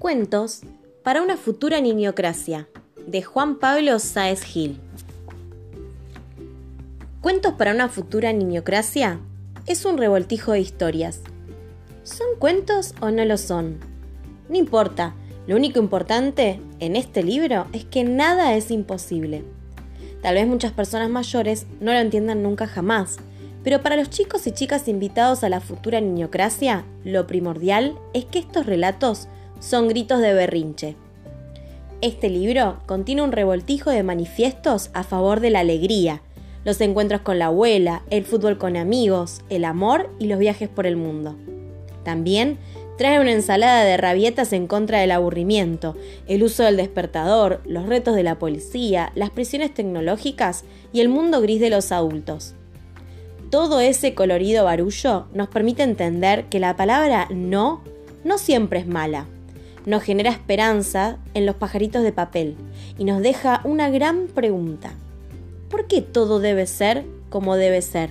Cuentos para una futura niñocracia, de Juan Pablo Sáez Gil. Cuentos para una futura niñocracia es un revoltijo de historias. ¿Son cuentos o no lo son? No importa, lo único importante en este libro es que nada es imposible. Tal vez muchas personas mayores no lo entiendan nunca jamás, pero para los chicos y chicas invitados a la futura niñocracia, lo primordial es que estos relatos son gritos de berrinche. Este libro contiene un revoltijo de manifiestos a favor de la alegría, los encuentros con la abuela, el fútbol con amigos, el amor y los viajes por el mundo. También trae una ensalada de rabietas en contra del aburrimiento, el uso del despertador, los retos de la policía, las prisiones tecnológicas y el mundo gris de los adultos. Todo ese colorido barullo nos permite entender que la palabra no no siempre es mala. Nos genera esperanza en los pajaritos de papel y nos deja una gran pregunta. ¿Por qué todo debe ser como debe ser?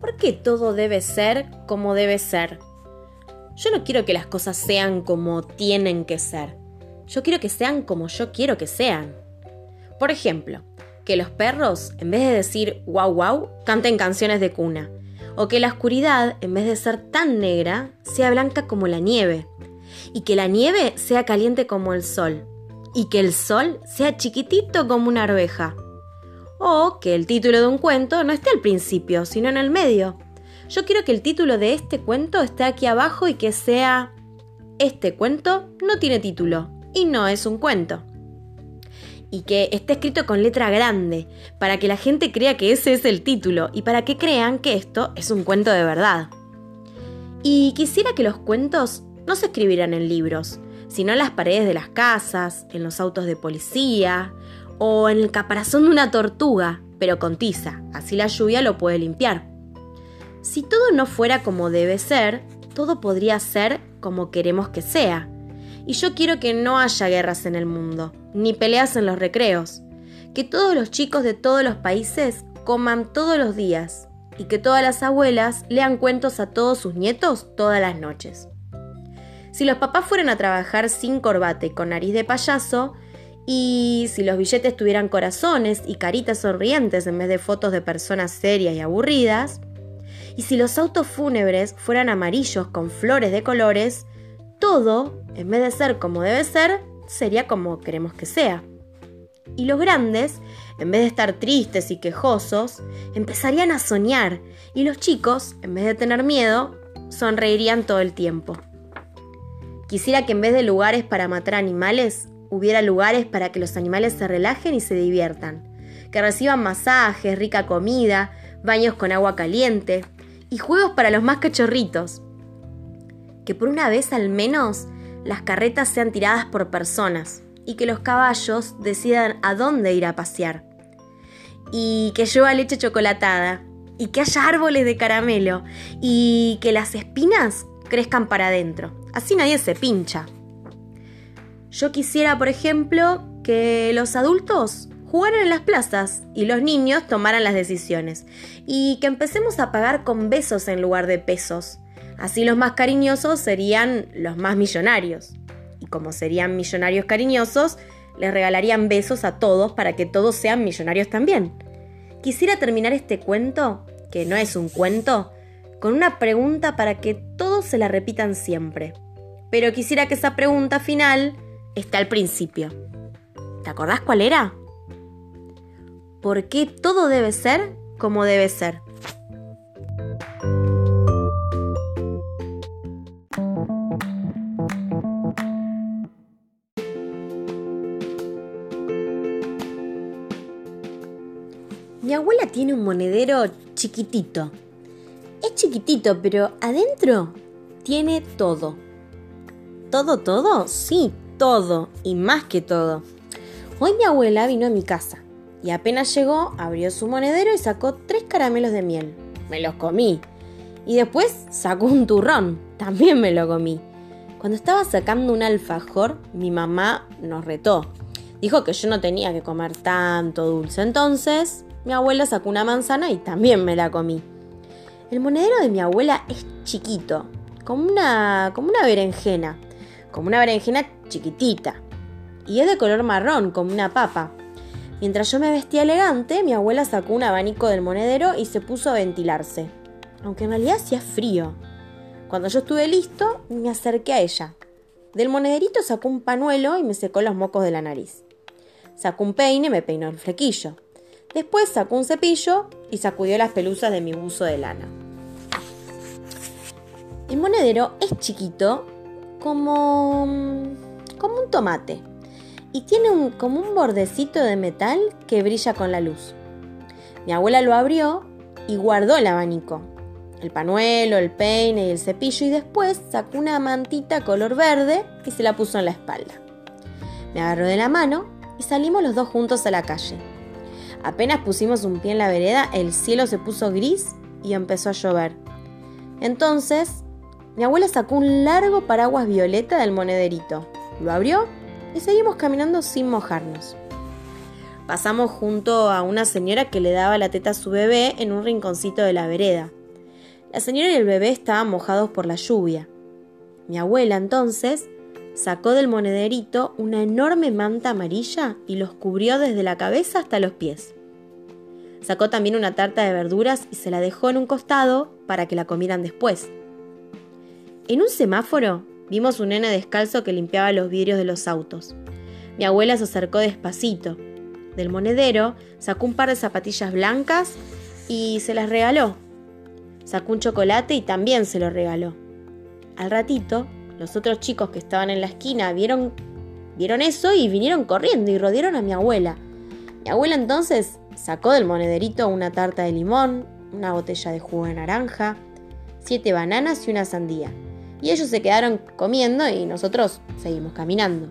¿Por qué todo debe ser como debe ser? Yo no quiero que las cosas sean como tienen que ser. Yo quiero que sean como yo quiero que sean. Por ejemplo, que los perros, en vez de decir wow wow, canten canciones de cuna. O que la oscuridad, en vez de ser tan negra, sea blanca como la nieve. Y que la nieve sea caliente como el sol. Y que el sol sea chiquitito como una arveja. O que el título de un cuento no esté al principio, sino en el medio yo quiero que el título de este cuento esté aquí abajo y que sea Este cuento no tiene título y no es un cuento. Y que esté escrito con letra grande, para que la gente crea que ese es el título y para que crean que esto es un cuento de verdad. Y quisiera que los cuentos no se escribieran en libros, sino en las paredes de las casas, en los autos de policía o en el caparazón de una tortuga, pero con tiza, así la lluvia lo puede limpiar. Si todo no fuera como debe ser, todo podría ser como queremos que sea. Y yo quiero que no haya guerras en el mundo, ni peleas en los recreos, que todos los chicos de todos los países coman todos los días y que todas las abuelas lean cuentos a todos sus nietos todas las noches. Si los papás fueran a trabajar sin corbata y con nariz de payaso, y si los billetes tuvieran corazones y caritas sonrientes en vez de fotos de personas serias y aburridas, y si los autos fúnebres fueran amarillos con flores de colores, todo, en vez de ser como debe ser, sería como queremos que sea. Y los grandes, en vez de estar tristes y quejosos, empezarían a soñar y los chicos, en vez de tener miedo, sonreirían todo el tiempo. Quisiera que en vez de lugares para matar animales, hubiera lugares para que los animales se relajen y se diviertan, que reciban masajes, rica comida, baños con agua caliente, y juegos para los más cachorritos. Que por una vez al menos las carretas sean tiradas por personas y que los caballos decidan a dónde ir a pasear. Y que llueva leche chocolatada y que haya árboles de caramelo y que las espinas crezcan para adentro. Así nadie se pincha. Yo quisiera, por ejemplo, que los adultos jugaran en las plazas y los niños tomaran las decisiones. Y que empecemos a pagar con besos en lugar de pesos. Así los más cariñosos serían los más millonarios. Y como serían millonarios cariñosos, les regalarían besos a todos para que todos sean millonarios también. Quisiera terminar este cuento, que no es un cuento, con una pregunta para que todos se la repitan siempre. Pero quisiera que esa pregunta final esté al principio. ¿Te acordás cuál era? por qué todo debe ser como debe ser. Tiene un monedero chiquitito. Es chiquitito, pero adentro tiene todo. ¿Todo, todo? Sí, todo. Y más que todo. Hoy mi abuela vino a mi casa y apenas llegó, abrió su monedero y sacó tres caramelos de miel. Me los comí. Y después sacó un turrón. También me lo comí. Cuando estaba sacando un alfajor, mi mamá nos retó. Dijo que yo no tenía que comer tanto dulce. Entonces, mi abuela sacó una manzana y también me la comí. El monedero de mi abuela es chiquito, como una, como una berenjena, como una berenjena chiquitita. Y es de color marrón, como una papa. Mientras yo me vestía elegante, mi abuela sacó un abanico del monedero y se puso a ventilarse. Aunque en realidad hacía frío. Cuando yo estuve listo, me acerqué a ella. Del monederito sacó un panuelo y me secó los mocos de la nariz. Sacó un peine y me peinó el flequillo. Después sacó un cepillo y sacudió las pelusas de mi buzo de lana. El monedero es chiquito como, como un tomate y tiene un, como un bordecito de metal que brilla con la luz. Mi abuela lo abrió y guardó el abanico, el panuelo, el peine y el cepillo y después sacó una mantita color verde y se la puso en la espalda. Me agarró de la mano y salimos los dos juntos a la calle. Apenas pusimos un pie en la vereda, el cielo se puso gris y empezó a llover. Entonces, mi abuela sacó un largo paraguas violeta del monederito, lo abrió y seguimos caminando sin mojarnos. Pasamos junto a una señora que le daba la teta a su bebé en un rinconcito de la vereda. La señora y el bebé estaban mojados por la lluvia. Mi abuela entonces sacó del monederito una enorme manta amarilla y los cubrió desde la cabeza hasta los pies. Sacó también una tarta de verduras y se la dejó en un costado para que la comieran después. En un semáforo vimos un nene descalzo que limpiaba los vidrios de los autos. Mi abuela se acercó despacito. Del monedero sacó un par de zapatillas blancas y se las regaló. Sacó un chocolate y también se lo regaló. Al ratito los otros chicos que estaban en la esquina vieron, vieron eso y vinieron corriendo y rodearon a mi abuela. Mi abuela entonces sacó del monederito una tarta de limón, una botella de jugo de naranja, siete bananas y una sandía. Y ellos se quedaron comiendo y nosotros seguimos caminando.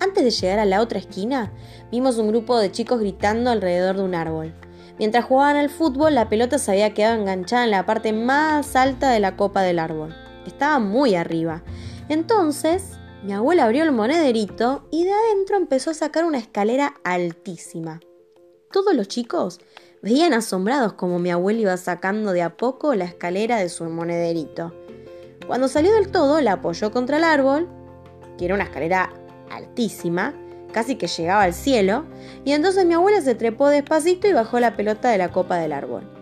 Antes de llegar a la otra esquina, vimos un grupo de chicos gritando alrededor de un árbol. Mientras jugaban al fútbol, la pelota se había quedado enganchada en la parte más alta de la copa del árbol estaba muy arriba. Entonces, mi abuela abrió el monederito y de adentro empezó a sacar una escalera altísima. Todos los chicos veían asombrados como mi abuela iba sacando de a poco la escalera de su monederito. Cuando salió del todo, la apoyó contra el árbol, que era una escalera altísima, casi que llegaba al cielo, y entonces mi abuela se trepó despacito y bajó la pelota de la copa del árbol.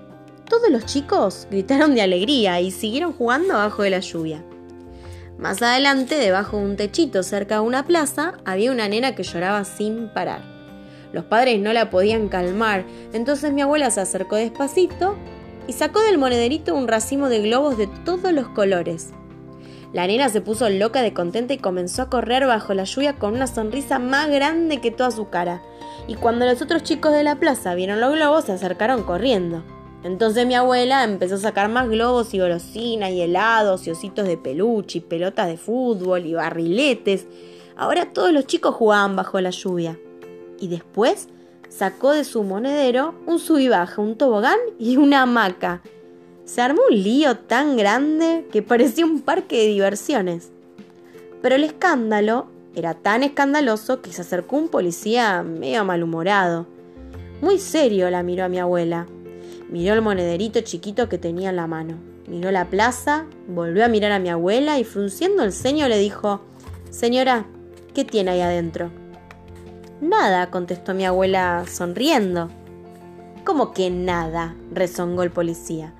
Todos los chicos gritaron de alegría y siguieron jugando abajo de la lluvia. Más adelante, debajo de un techito cerca de una plaza, había una nena que lloraba sin parar. Los padres no la podían calmar, entonces mi abuela se acercó despacito y sacó del monederito un racimo de globos de todos los colores. La nena se puso loca de contenta y comenzó a correr bajo la lluvia con una sonrisa más grande que toda su cara. Y cuando los otros chicos de la plaza vieron los globos, se acercaron corriendo. Entonces mi abuela empezó a sacar más globos y golosinas y helados y ositos de peluche y pelotas de fútbol y barriletes. Ahora todos los chicos jugaban bajo la lluvia. Y después sacó de su monedero un sub un tobogán y una hamaca. Se armó un lío tan grande que parecía un parque de diversiones. Pero el escándalo era tan escandaloso que se acercó un policía medio malhumorado. Muy serio la miró a mi abuela. Miró el monederito chiquito que tenía en la mano. Miró la plaza, volvió a mirar a mi abuela y frunciendo el ceño le dijo, Señora, ¿qué tiene ahí adentro? Nada, contestó mi abuela sonriendo. ¿Cómo que nada? rezongó el policía.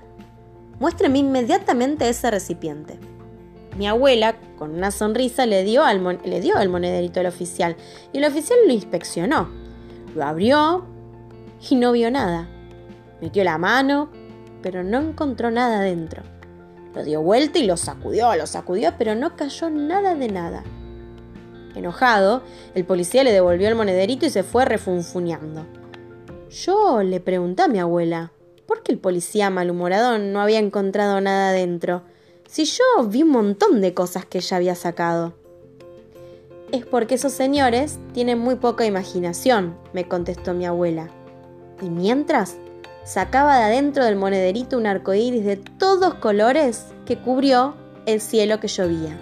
Muéstreme inmediatamente ese recipiente. Mi abuela, con una sonrisa, le dio, al le dio el monederito al oficial y el oficial lo inspeccionó. Lo abrió y no vio nada. Metió la mano, pero no encontró nada dentro. Lo dio vuelta y lo sacudió, lo sacudió, pero no cayó nada de nada. Enojado, el policía le devolvió el monederito y se fue refunfuñando. Yo le pregunté a mi abuela, ¿por qué el policía malhumorado no había encontrado nada dentro? Si yo vi un montón de cosas que ella había sacado. Es porque esos señores tienen muy poca imaginación, me contestó mi abuela. Y mientras sacaba de adentro del monederito un arcoíris de todos colores que cubrió el cielo que llovía.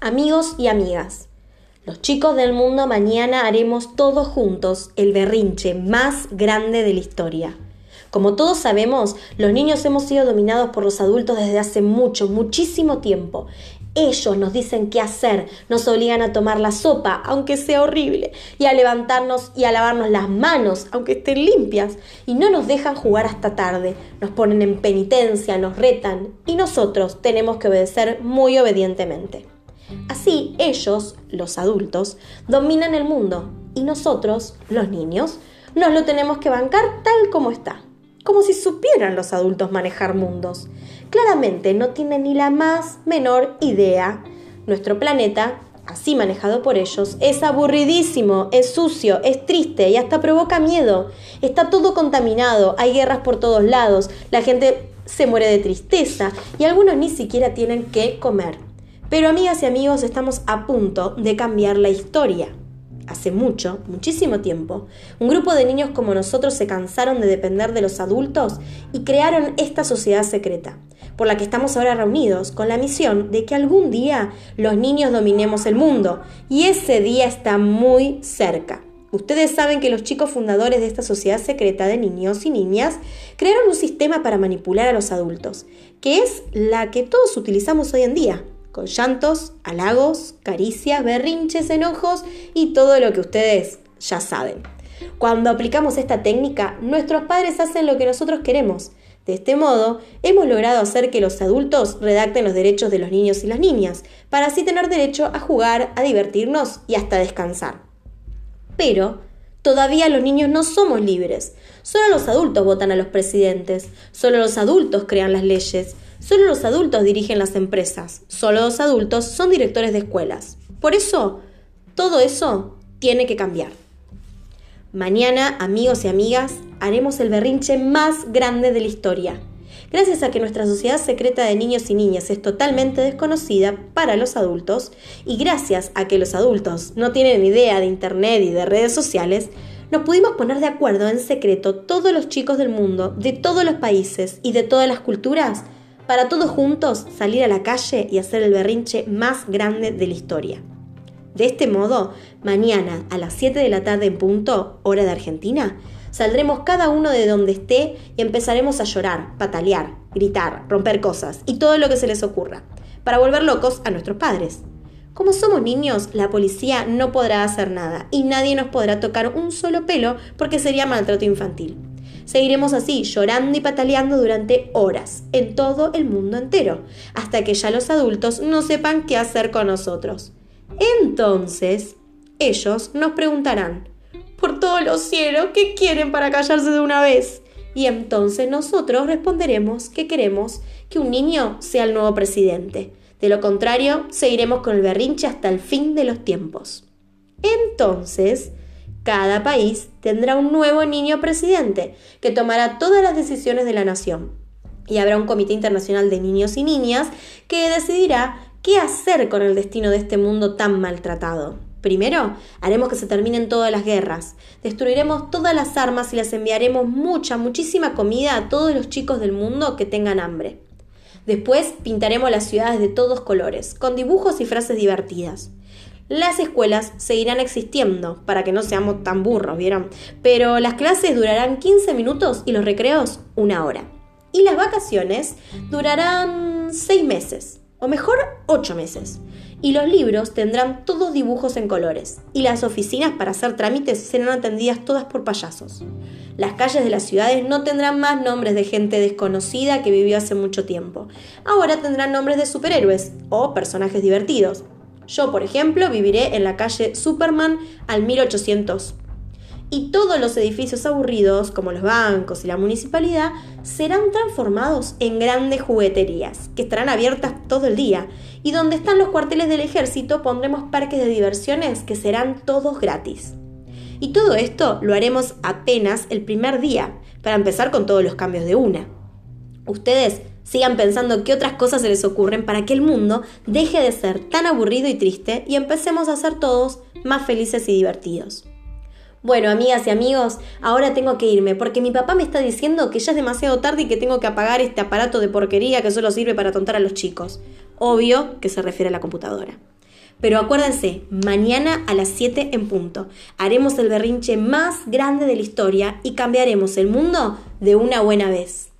Amigos y amigas, los chicos del mundo mañana haremos todos juntos el berrinche más grande de la historia. Como todos sabemos, los niños hemos sido dominados por los adultos desde hace mucho, muchísimo tiempo. Ellos nos dicen qué hacer, nos obligan a tomar la sopa, aunque sea horrible, y a levantarnos y a lavarnos las manos, aunque estén limpias, y no nos dejan jugar hasta tarde, nos ponen en penitencia, nos retan, y nosotros tenemos que obedecer muy obedientemente. Así ellos, los adultos, dominan el mundo, y nosotros, los niños, nos lo tenemos que bancar tal como está como si supieran los adultos manejar mundos. Claramente no tienen ni la más menor idea. Nuestro planeta, así manejado por ellos, es aburridísimo, es sucio, es triste y hasta provoca miedo. Está todo contaminado, hay guerras por todos lados, la gente se muere de tristeza y algunos ni siquiera tienen que comer. Pero amigas y amigos, estamos a punto de cambiar la historia hace mucho, muchísimo tiempo, un grupo de niños como nosotros se cansaron de depender de los adultos y crearon esta sociedad secreta, por la que estamos ahora reunidos, con la misión de que algún día los niños dominemos el mundo, y ese día está muy cerca. Ustedes saben que los chicos fundadores de esta sociedad secreta de niños y niñas crearon un sistema para manipular a los adultos, que es la que todos utilizamos hoy en día, con llantos, halagos, caricias, berrinches, enojos y todo lo que ustedes ya saben. Cuando aplicamos esta técnica, nuestros padres hacen lo que nosotros queremos. De este modo, hemos logrado hacer que los adultos redacten los derechos de los niños y las niñas, para así tener derecho a jugar, a divertirnos y hasta descansar. Pero, todavía los niños no somos libres. Solo los adultos votan a los presidentes, solo los adultos crean las leyes, Solo los adultos dirigen las empresas, solo los adultos son directores de escuelas. Por eso, todo eso tiene que cambiar. Mañana, amigos y amigas, haremos el berrinche más grande de la historia. Gracias a que nuestra sociedad secreta de niños y niñas es totalmente desconocida para los adultos y gracias a que los adultos no tienen idea de Internet y de redes sociales, nos pudimos poner de acuerdo en secreto todos los chicos del mundo, de todos los países y de todas las culturas para todos juntos salir a la calle y hacer el berrinche más grande de la historia. De este modo, mañana a las 7 de la tarde en punto, hora de Argentina, saldremos cada uno de donde esté y empezaremos a llorar, patalear, gritar, romper cosas y todo lo que se les ocurra, para volver locos a nuestros padres. Como somos niños, la policía no podrá hacer nada y nadie nos podrá tocar un solo pelo porque sería maltrato infantil. Seguiremos así, llorando y pataleando durante horas, en todo el mundo entero, hasta que ya los adultos no sepan qué hacer con nosotros. Entonces, ellos nos preguntarán, por todos los cielos, ¿qué quieren para callarse de una vez? Y entonces nosotros responderemos que queremos que un niño sea el nuevo presidente. De lo contrario, seguiremos con el berrinche hasta el fin de los tiempos. Entonces, cada país tendrá un nuevo niño presidente que tomará todas las decisiones de la nación. Y habrá un comité internacional de niños y niñas que decidirá qué hacer con el destino de este mundo tan maltratado. Primero, haremos que se terminen todas las guerras. Destruiremos todas las armas y les enviaremos mucha, muchísima comida a todos los chicos del mundo que tengan hambre. Después pintaremos las ciudades de todos colores, con dibujos y frases divertidas. Las escuelas seguirán existiendo, para que no seamos tan burros, ¿vieron? Pero las clases durarán 15 minutos y los recreos una hora. Y las vacaciones durarán 6 meses, o mejor 8 meses. Y los libros tendrán todos dibujos en colores. Y las oficinas para hacer trámites serán atendidas todas por payasos. Las calles de las ciudades no tendrán más nombres de gente desconocida que vivió hace mucho tiempo. Ahora tendrán nombres de superhéroes o personajes divertidos. Yo, por ejemplo, viviré en la calle Superman al 1800. Y todos los edificios aburridos, como los bancos y la municipalidad, serán transformados en grandes jugueterías, que estarán abiertas todo el día. Y donde están los cuarteles del ejército pondremos parques de diversiones que serán todos gratis. Y todo esto lo haremos apenas el primer día, para empezar con todos los cambios de una. Ustedes Sigan pensando qué otras cosas se les ocurren para que el mundo deje de ser tan aburrido y triste y empecemos a ser todos más felices y divertidos. Bueno, amigas y amigos, ahora tengo que irme porque mi papá me está diciendo que ya es demasiado tarde y que tengo que apagar este aparato de porquería que solo sirve para tontar a los chicos. Obvio que se refiere a la computadora. Pero acuérdense, mañana a las 7 en punto, haremos el berrinche más grande de la historia y cambiaremos el mundo de una buena vez.